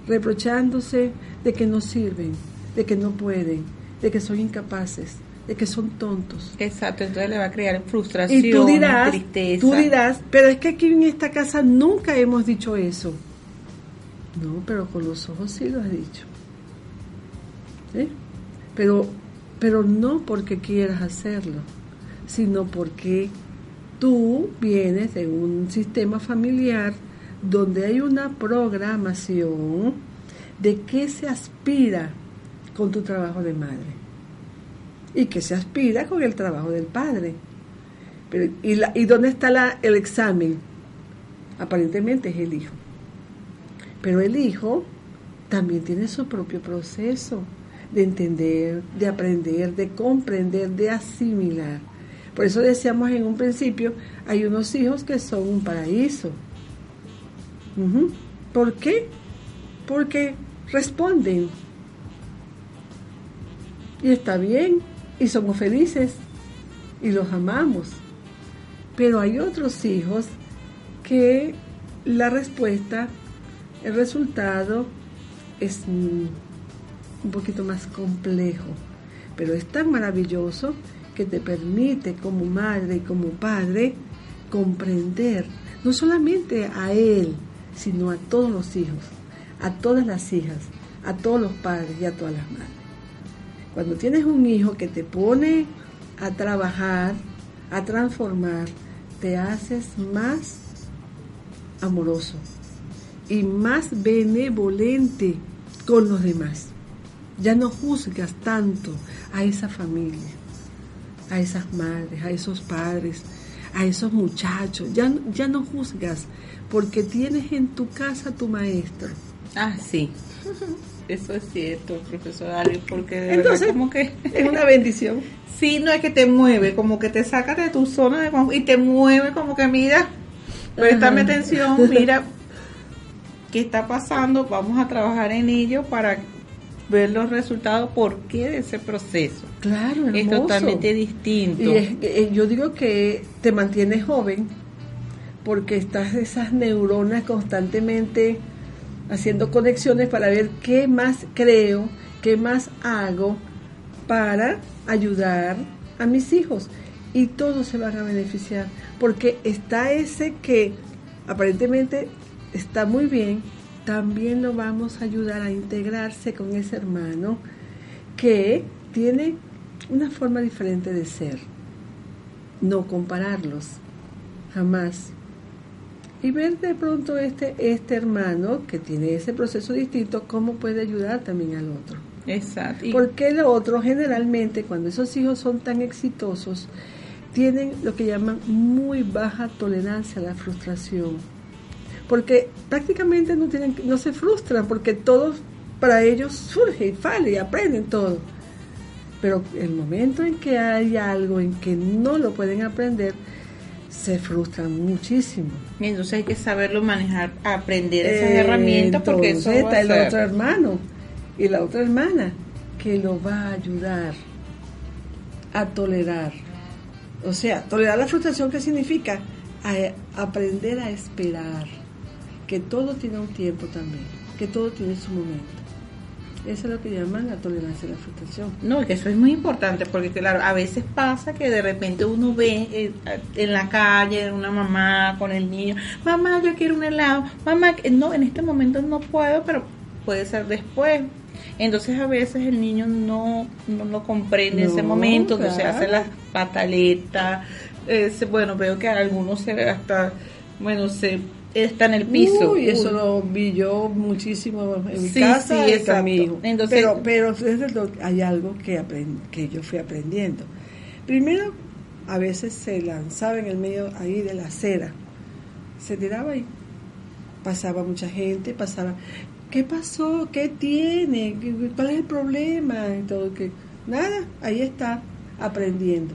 reprochándose de que no sirven, de que no pueden, de que son incapaces, de que son tontos. Exacto, entonces le va a crear frustración, Y tú dirás, tristeza. tú dirás, pero es que aquí en esta casa nunca hemos dicho eso. No, pero con los ojos sí lo has dicho. ¿Sí? Pero, pero no porque quieras hacerlo, sino porque tú vienes de un sistema familiar donde hay una programación de qué se aspira con tu trabajo de madre y que se aspira con el trabajo del padre. ¿y, la- ¿Y dónde está el examen? Aparentemente es el hijo. Pero el hijo también tiene su propio proceso de entender, de aprender, de comprender, de asimilar. Por eso decíamos en un principio, hay unos hijos que son un paraíso. ¿Por qué? Porque responden. Y está bien, y somos felices, y los amamos. Pero hay otros hijos que la respuesta, el resultado es un poquito más complejo, pero es tan maravilloso que te permite como madre y como padre comprender no solamente a él, sino a todos los hijos, a todas las hijas, a todos los padres y a todas las madres. Cuando tienes un hijo que te pone a trabajar, a transformar, te haces más amoroso y más benevolente con los demás. Ya no juzgas tanto a esa familia, a esas madres, a esos padres, a esos muchachos. Ya, ya no juzgas porque tienes en tu casa a tu maestro. Ah, sí. Eso es cierto, profesor Ali, porque de Entonces, verdad como que... Es una bendición. Sí, no es que te mueve, como que te saca de tu zona de confort y te mueve como que mira, préstame atención, mira qué está pasando, vamos a trabajar en ello para ver los resultados, por qué de ese proceso. Claro, Es totalmente distinto. Y es- eh, yo digo que te mantienes joven porque estás esas neuronas constantemente haciendo conexiones para ver qué más creo, qué más hago para ayudar a mis hijos. Y todos se van a beneficiar porque está ese que aparentemente está muy bien, también lo vamos a ayudar a integrarse con ese hermano que tiene una forma diferente de ser. No compararlos, jamás. Y ver de pronto este, este hermano que tiene ese proceso distinto, cómo puede ayudar también al otro. Exacto. Porque el otro generalmente, cuando esos hijos son tan exitosos, tienen lo que llaman muy baja tolerancia a la frustración. Porque prácticamente no, tienen, no se frustran, porque todo para ellos surge y sale y aprenden todo. Pero el momento en que hay algo en que no lo pueden aprender, se frustran muchísimo. y entonces hay que saberlo manejar, aprender esas Eh, herramientas porque eso entonces va a está el ser- otro hermano y la otra hermana que lo va a ayudar a tolerar. O sea, tolerar la frustración, ¿qué significa? A- aprender a esperar. Que todo tiene un tiempo también, que todo tiene su momento. Eso es lo que llaman la tolerancia a la frustración. No, que eso es muy importante porque claro, a veces pasa que de repente uno ve eh, en la calle una mamá con el niño, mamá yo quiero un helado, mamá no, en este momento no puedo, pero puede ser después. Entonces a veces el niño no, no lo comprende en ese momento, claro. hace las pataletas, eh, se- bueno, veo que algunos se hasta, bueno, se está en el piso. Uy, eso Uy. lo vi yo muchísimo en mi Sí, casa sí, y con mi exacto. hijo. Entonces- pero pero fíjate lo- hay algo que, que yo fui aprendiendo. Primero, a veces se lanzaba en el medio ahí de la acera. Se tiraba ahí. Pasaba mucha gente, pasaba. ¿Qué pasó? ¿Qué tiene? ¿Qué- ¿Cuál es el problema? Y todo que nada, ahí está aprendiendo.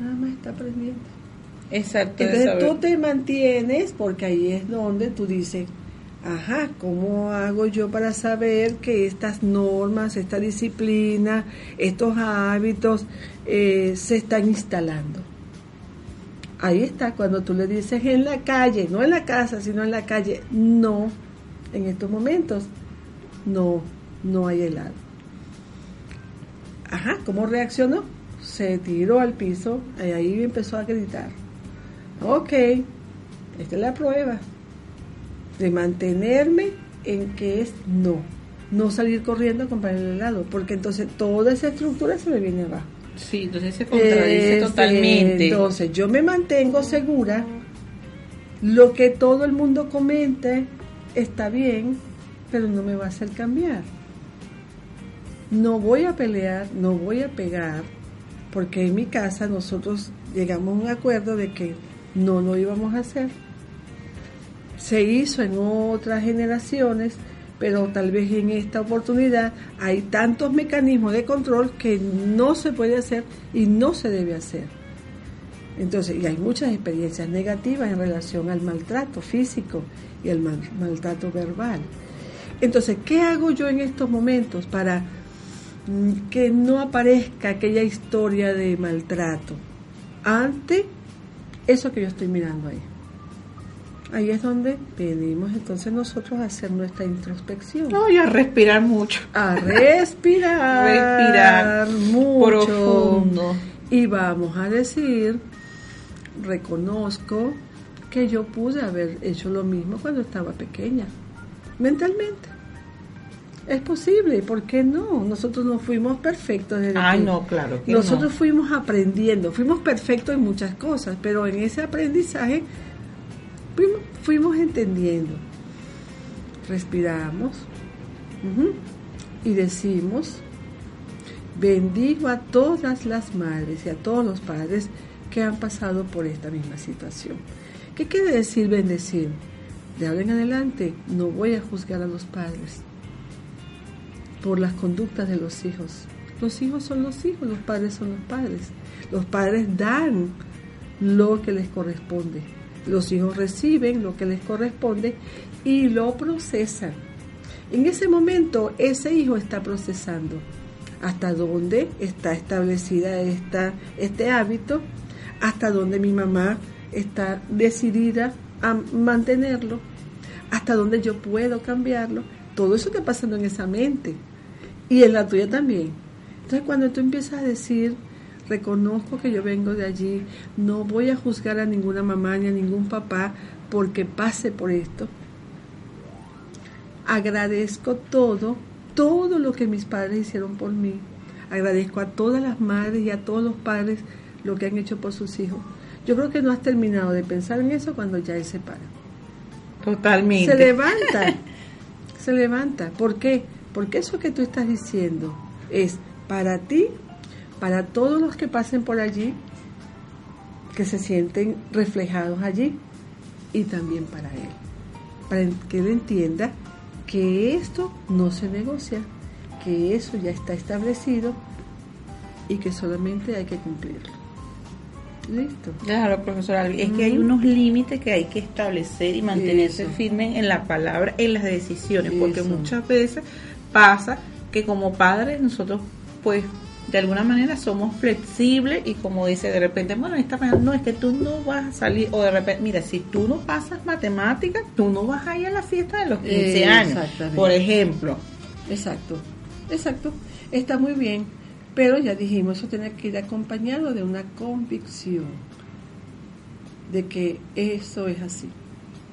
Nada más está aprendiendo. Exacto. Entonces tú te mantienes porque ahí es donde tú dices, ajá, ¿cómo hago yo para saber que estas normas, esta disciplina, estos hábitos eh, se están instalando? Ahí está, cuando tú le dices en la calle, no en la casa, sino en la calle, no, en estos momentos, no, no hay helado. Ajá, ¿cómo reaccionó? Se tiró al piso y ahí empezó a gritar. Ok, esta es la prueba de mantenerme en que es no, no salir corriendo a comprar el helado, porque entonces toda esa estructura se me viene abajo. Sí, entonces se contradice Este, totalmente. Entonces yo me mantengo segura, lo que todo el mundo comente está bien, pero no me va a hacer cambiar. No voy a pelear, no voy a pegar, porque en mi casa nosotros llegamos a un acuerdo de que no lo íbamos a hacer. Se hizo en otras generaciones, pero tal vez en esta oportunidad hay tantos mecanismos de control que no se puede hacer y no se debe hacer. Entonces, y hay muchas experiencias negativas en relación al maltrato físico y al mal- maltrato verbal. Entonces, ¿qué hago yo en estos momentos para mm, que no aparezca aquella historia de maltrato ante eso que yo estoy mirando ahí? Ahí es donde venimos entonces nosotros a hacer nuestra introspección. No, y a respirar mucho. A respirar. Respirar mucho. profundo. Y vamos a decir, reconozco que yo pude haber hecho lo mismo cuando estaba pequeña, mentalmente. Es posible, ¿por qué no? Nosotros no fuimos perfectos desde que- no, claro que Nosotros no. fuimos aprendiendo, fuimos perfectos en muchas cosas, pero en ese aprendizaje fuimos, fuimos entendiendo. Respiramos y decimos, bendigo a todas las madres y a todos los padres que han pasado por esta misma situación. ¿Qué quiere decir bendecir? De ahora en adelante no voy a juzgar a los padres. Por las conductas de los hijos. Los hijos son los hijos, los padres son los padres. Los padres dan lo que les corresponde. Los hijos reciben lo que les corresponde y lo procesan. En ese momento ese hijo está procesando hasta dónde está establecida esta, este hábito, hasta dónde mi mamá está decidida a mantenerlo, hasta dónde yo puedo cambiarlo. Todo eso está pasando en esa mente y en la tuya también. Entonces cuando tú empiezas a decir, reconozco que yo vengo de allí, no voy a juzgar a ninguna mamá ni a ningún papá porque pase por esto. Agradezco todo, todo lo que mis padres hicieron por mí. Agradezco a todas las madres y a todos los padres lo que han hecho por sus hijos. Yo creo que no has terminado de pensar en eso cuando ya él se para. Totalmente. Se levanta, se levanta. ¿Por qué? Porque eso que tú estás diciendo es para ti, para todos los que pasen por allí, que se sienten reflejados allí, y también para él, para que él entienda que esto no se negocia, que eso ya está establecido y que solamente hay que cumplirlo. Listo. Claro, profesora, es que hay unos límites que hay que establecer y mantenerse Eso. firme en la palabra, en las decisiones, porque muchas veces pasa que como padres nosotros pues de alguna manera somos flexibles y como dice de repente, bueno, esta mañana no, es que tú no vas a salir, o de repente, mira, si tú no pasas matemáticas, tú no vas a ir a la fiesta de los 15 Eh, años, por ejemplo. Exacto, exacto. Está muy bien, pero ya dijimos, eso tiene que ir acompañado de una convicción de que eso es así.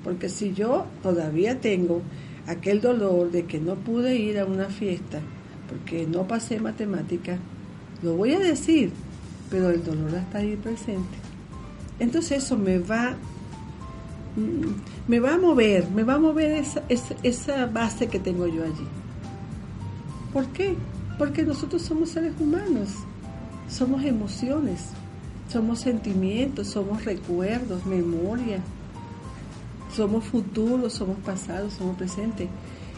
Porque si yo todavía tengo aquel dolor de que no pude ir a una fiesta porque no pasé matemática, lo voy a decir, pero el dolor está ahí presente. Entonces eso me va mm, me va a mover, me va a mover esa, esa, esa base que tengo yo allí. ¿Por qué? Porque nosotros somos seres humanos, somos emociones, somos sentimientos, somos recuerdos, memoria, somos futuros, somos pasados, somos presentes.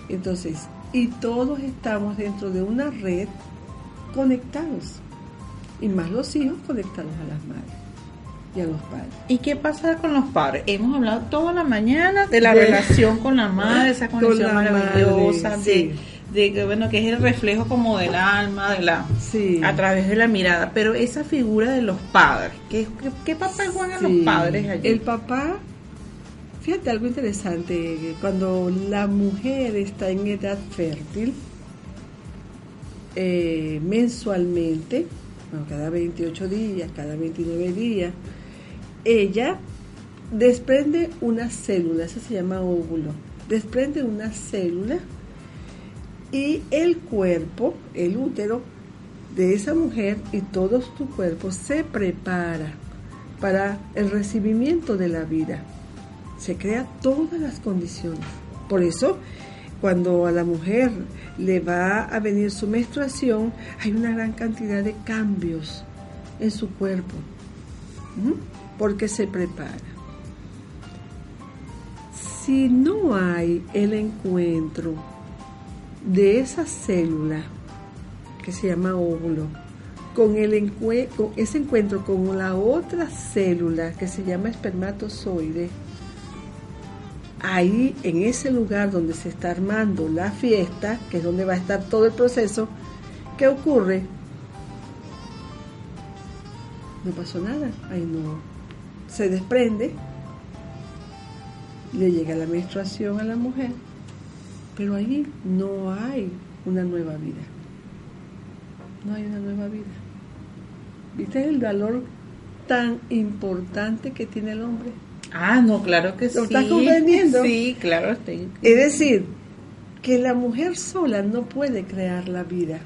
Entonces, y todos estamos dentro de una red conectados, y más los hijos conectados a las madres y a los padres. ¿Y qué pasa con los padres? Hemos hablado toda la mañana de la De- relación con la madre, esa Con conexión maravillosa, madre, de, de que bueno, que es el reflejo como del alma, de la Sí. a través de la mirada, pero esa figura de los padres, ¿qué, qué, qué papel juegan Sí. los padres allí? El papá, fíjate algo interesante, cuando la mujer está en edad fértil, eh, mensualmente, bueno, cada 28 días, cada 29 días, ella desprende una célula, eso se llama óvulo, desprende una célula y el cuerpo, el útero de esa mujer y todo tu cuerpo se prepara para el recibimiento de la vida. Se crea todas las condiciones. Por eso, cuando a la mujer le va a venir su menstruación, hay una gran cantidad de cambios en su cuerpo, porque se prepara. Si no hay el encuentro de esa célula que se llama óvulo, con, el con ese encuentro con la otra célula que se llama espermatozoide, ahí en ese lugar donde se está armando la fiesta, que es donde va a estar todo el proceso, ¿qué ocurre? No pasó nada, ahí no se desprende, le llega la menstruación a la mujer, pero ahí no hay una nueva vida. No hay una nueva vida. ¿Viste el valor tan importante que tiene el hombre? Ah, no, claro que ¿Lo sí. estás comprendiendo? Sí, claro, estoy. Es decir, que la mujer sola no puede crear la vida.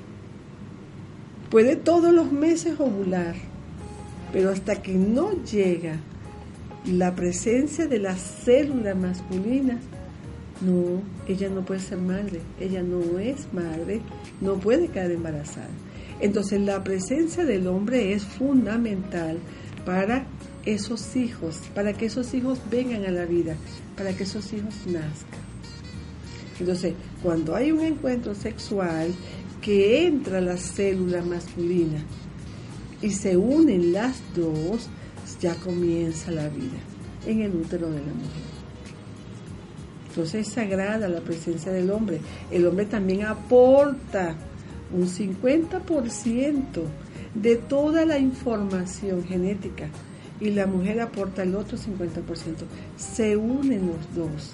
Puede todos los meses ovular, pero hasta que no llega la presencia de la célula masculina, no, ella no puede ser madre, ella no es madre, no puede quedar embarazada. Entonces la presencia del hombre es fundamental para esos hijos, para que esos hijos vengan a la vida, para que esos hijos nazcan. Entonces, cuando hay un encuentro sexual que entra la célula masculina y se unen las dos, ya comienza la vida en el útero de la mujer. Entonces es sagrada la presencia del hombre. El hombre también aporta un 50% de toda la información genética y la mujer aporta el otro 50%. Se unen los dos.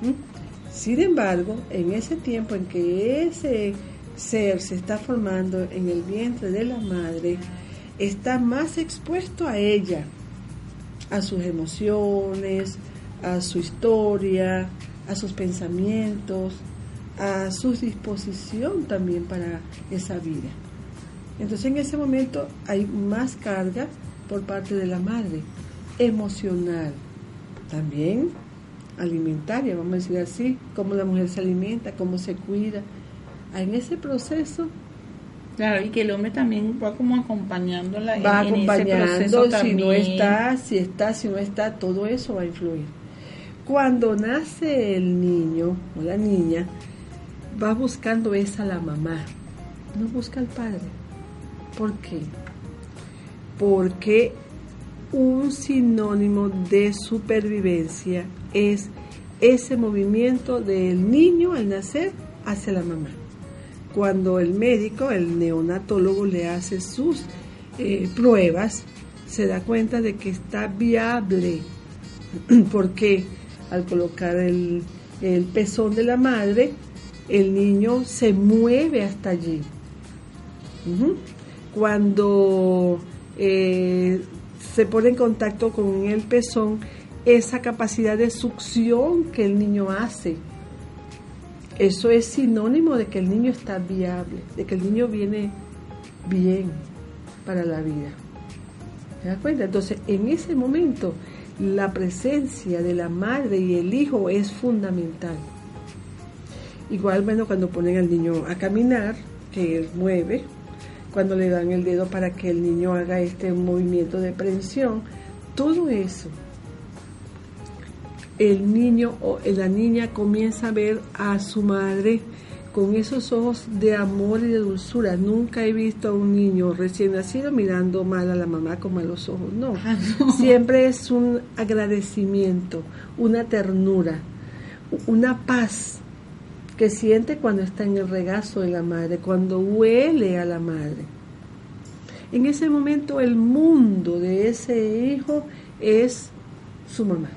¿Mm? Sin embargo, en ese tiempo en que ese ser se está formando en el vientre de la madre, está más expuesto a ella, a sus emociones, a su historia, a sus pensamientos, a su disposición también para esa vida. Entonces en ese momento hay más carga por parte de la madre, emocional, también alimentaria, vamos a decir así, cómo la mujer se alimenta, cómo se cuida. En ese proceso Claro, y que el hombre también va como acompañándola. Va acompañando, si no está, si está, si no está, todo eso va a influir. Cuando nace el niño o la niña, va buscando esa la mamá, no busca al padre. ¿Por qué? Porque un sinónimo de supervivencia es ese movimiento del niño al nacer hacia la mamá. Cuando el médico, el neonatólogo, le hace sus eh, pruebas, se da cuenta de que está viable. porque al colocar el, pezón de la madre, el niño se mueve hasta allí. Cuando eh, se pone en contacto con el pezón, esa capacidad de succión que el niño hace, eso es sinónimo de que el niño está viable, de que el niño viene bien para la vida. ¿Te das cuenta? Entonces, en ese momento, la presencia de la madre y el hijo es fundamental. Igual, bueno, cuando ponen al niño a caminar, que él mueve, cuando le dan el dedo para que el niño haga este movimiento de prensión, todo eso. El niño o la niña comienza a ver a su madre con esos ojos de amor y de dulzura. Nunca he visto a un niño recién nacido mirando mal a la mamá como a los ojos. No. Ah, Siempre es un agradecimiento, una ternura, una paz que siente cuando está en el regazo de la madre, cuando huele a la madre. En ese momento el mundo de ese hijo es su mamá.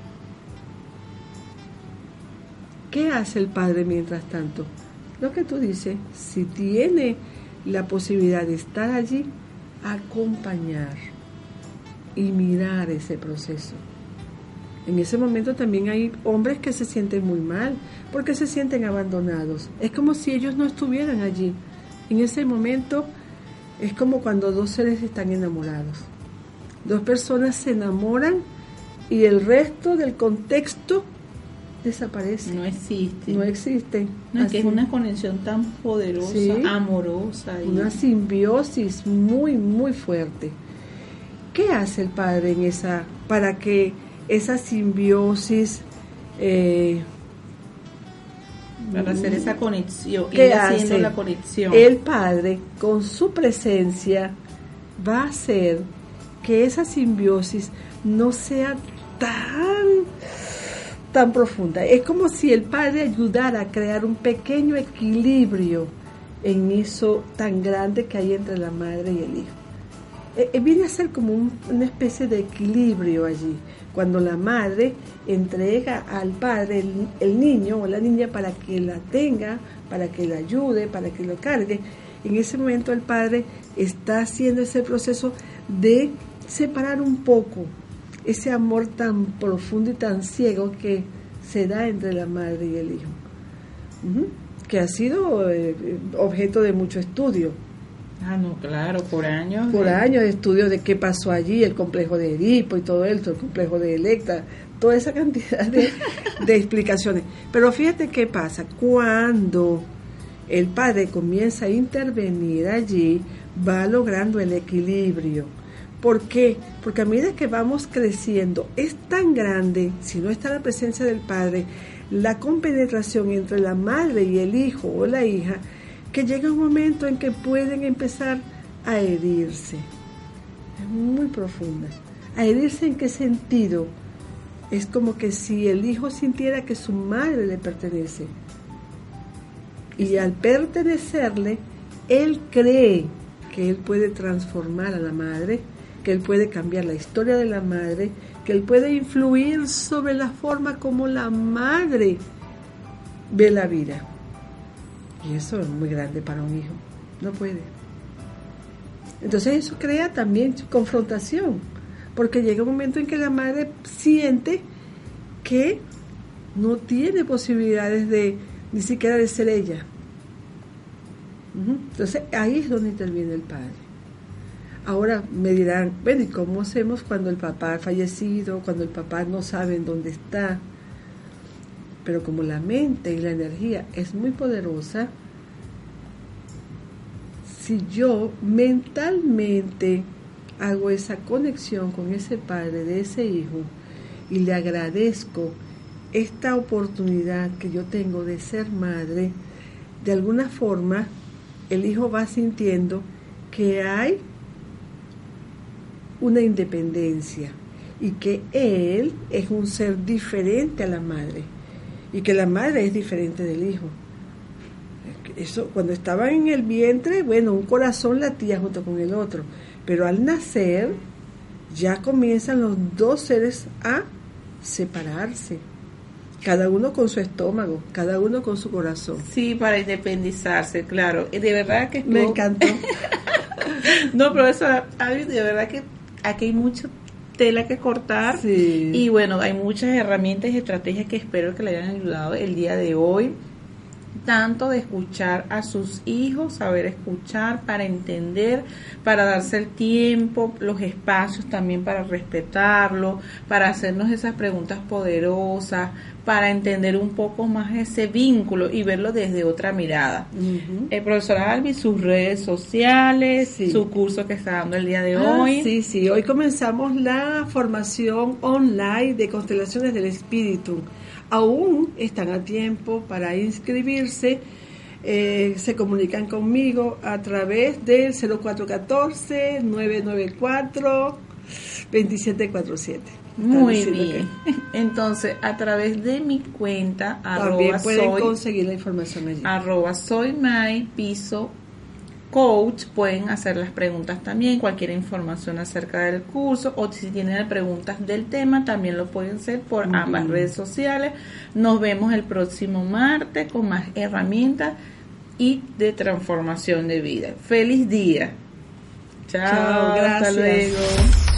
¿Qué hace el padre mientras tanto? lo que tú dices, si tiene la posibilidad de estar allí, acompañar y mirar ese proceso. En ese momento también hay hombres que se sienten muy mal porque se sienten abandonados. Es como si ellos no estuvieran allí. En ese momento es como cuando dos seres están enamorados. Dos personas se enamoran y el resto del contexto desaparece. No existe. No existe. No, es que es una conexión tan poderosa, amorosa. Una simbiosis muy, muy fuerte. ¿Qué hace el padre en esa, para que esa simbiosis... Eh, para hacer esa conexión, ¿qué hace? la conexión. El padre, con su presencia, va a hacer que esa simbiosis no sea tan tan profunda. Es como si el padre ayudara a crear un pequeño equilibrio en eso tan grande que hay entre la madre y el hijo. Eh, eh, viene a ser como una especie de equilibrio allí, cuando la madre entrega al padre el, niño o la niña para que la tenga, para que la ayude, para que lo cargue. En ese momento el padre está haciendo ese proceso de separar un poco ese amor tan profundo y tan ciego que se da entre la madre y el hijo, que ha sido eh, objeto de mucho estudio. Ah, no, claro, por años. Por años de estudio de qué pasó allí, el complejo de Edipo y todo esto, el complejo de Electra, toda esa cantidad de, de explicaciones. Pero fíjate qué pasa, cuando el padre comienza a intervenir allí, va logrando el equilibrio ¿Por qué? Porque a medida que vamos creciendo, es tan grande, si no está la presencia del Padre, la compenetración entre la madre y el hijo o la hija, que llega un momento en que pueden empezar a herirse. Es muy profunda. ¿A herirse en qué sentido? Es como que si el hijo sintiera que su madre le pertenece. Y al pertenecerle, él cree que él puede transformar a la madre, que él puede cambiar la historia de la madre, que él puede influir sobre la forma como la madre ve la vida. Y eso es muy grande para un hijo. No puede. Entonces eso crea también confrontación, porque llega un momento en que la madre siente que no tiene posibilidades de ni siquiera de ser ella. Entonces ahí es donde interviene el padre. Ahora me dirán, bueno, ¿y cómo hacemos cuando el papá ha fallecido, cuando el papá no sabe en dónde está? Pero como la mente y la energía es muy poderosa, si yo mentalmente hago esa conexión con ese padre de ese hijo y le agradezco esta oportunidad que yo tengo de ser madre, de alguna forma el hijo va sintiendo que hay una independencia y que él es un ser diferente a la madre y que la madre es diferente del hijo eso cuando estaba en el vientre, bueno, un corazón latía junto con el otro, pero al nacer ya comienzan los dos seres a separarse. Cada uno con su estómago, cada uno con su corazón. Sí, para independizarse, claro. De verdad que Me encantó. no, pero eso, de verdad que aquí hay mucha tela que cortar. Y bueno, hay muchas herramientas y estrategias que espero que le hayan ayudado el día de hoy tanto de escuchar a sus hijos, saber escuchar para entender, para darse el tiempo, los espacios también para respetarlo, para hacernos esas preguntas poderosas, para entender un poco más ese vínculo y verlo desde otra mirada. El profesor Albi, sus redes sociales, su curso que está dando el día de ah, hoy. Sí, sí, hoy comenzamos la formación online de constelaciones del espíritu aún están a tiempo para inscribirse. Eh, se comunican conmigo a través del 0414-994-2747. Muy bien. Entonces, a través de mi cuenta, también pueden conseguir la información allí. Arroba soy my piso coach pueden hacer las preguntas también, cualquier información acerca del curso o si tienen preguntas del tema también lo pueden hacer por ambas redes sociales. Nos vemos el próximo martes con más herramientas y de transformación de vida. Feliz día. Chao, Chao gracias. Hasta luego.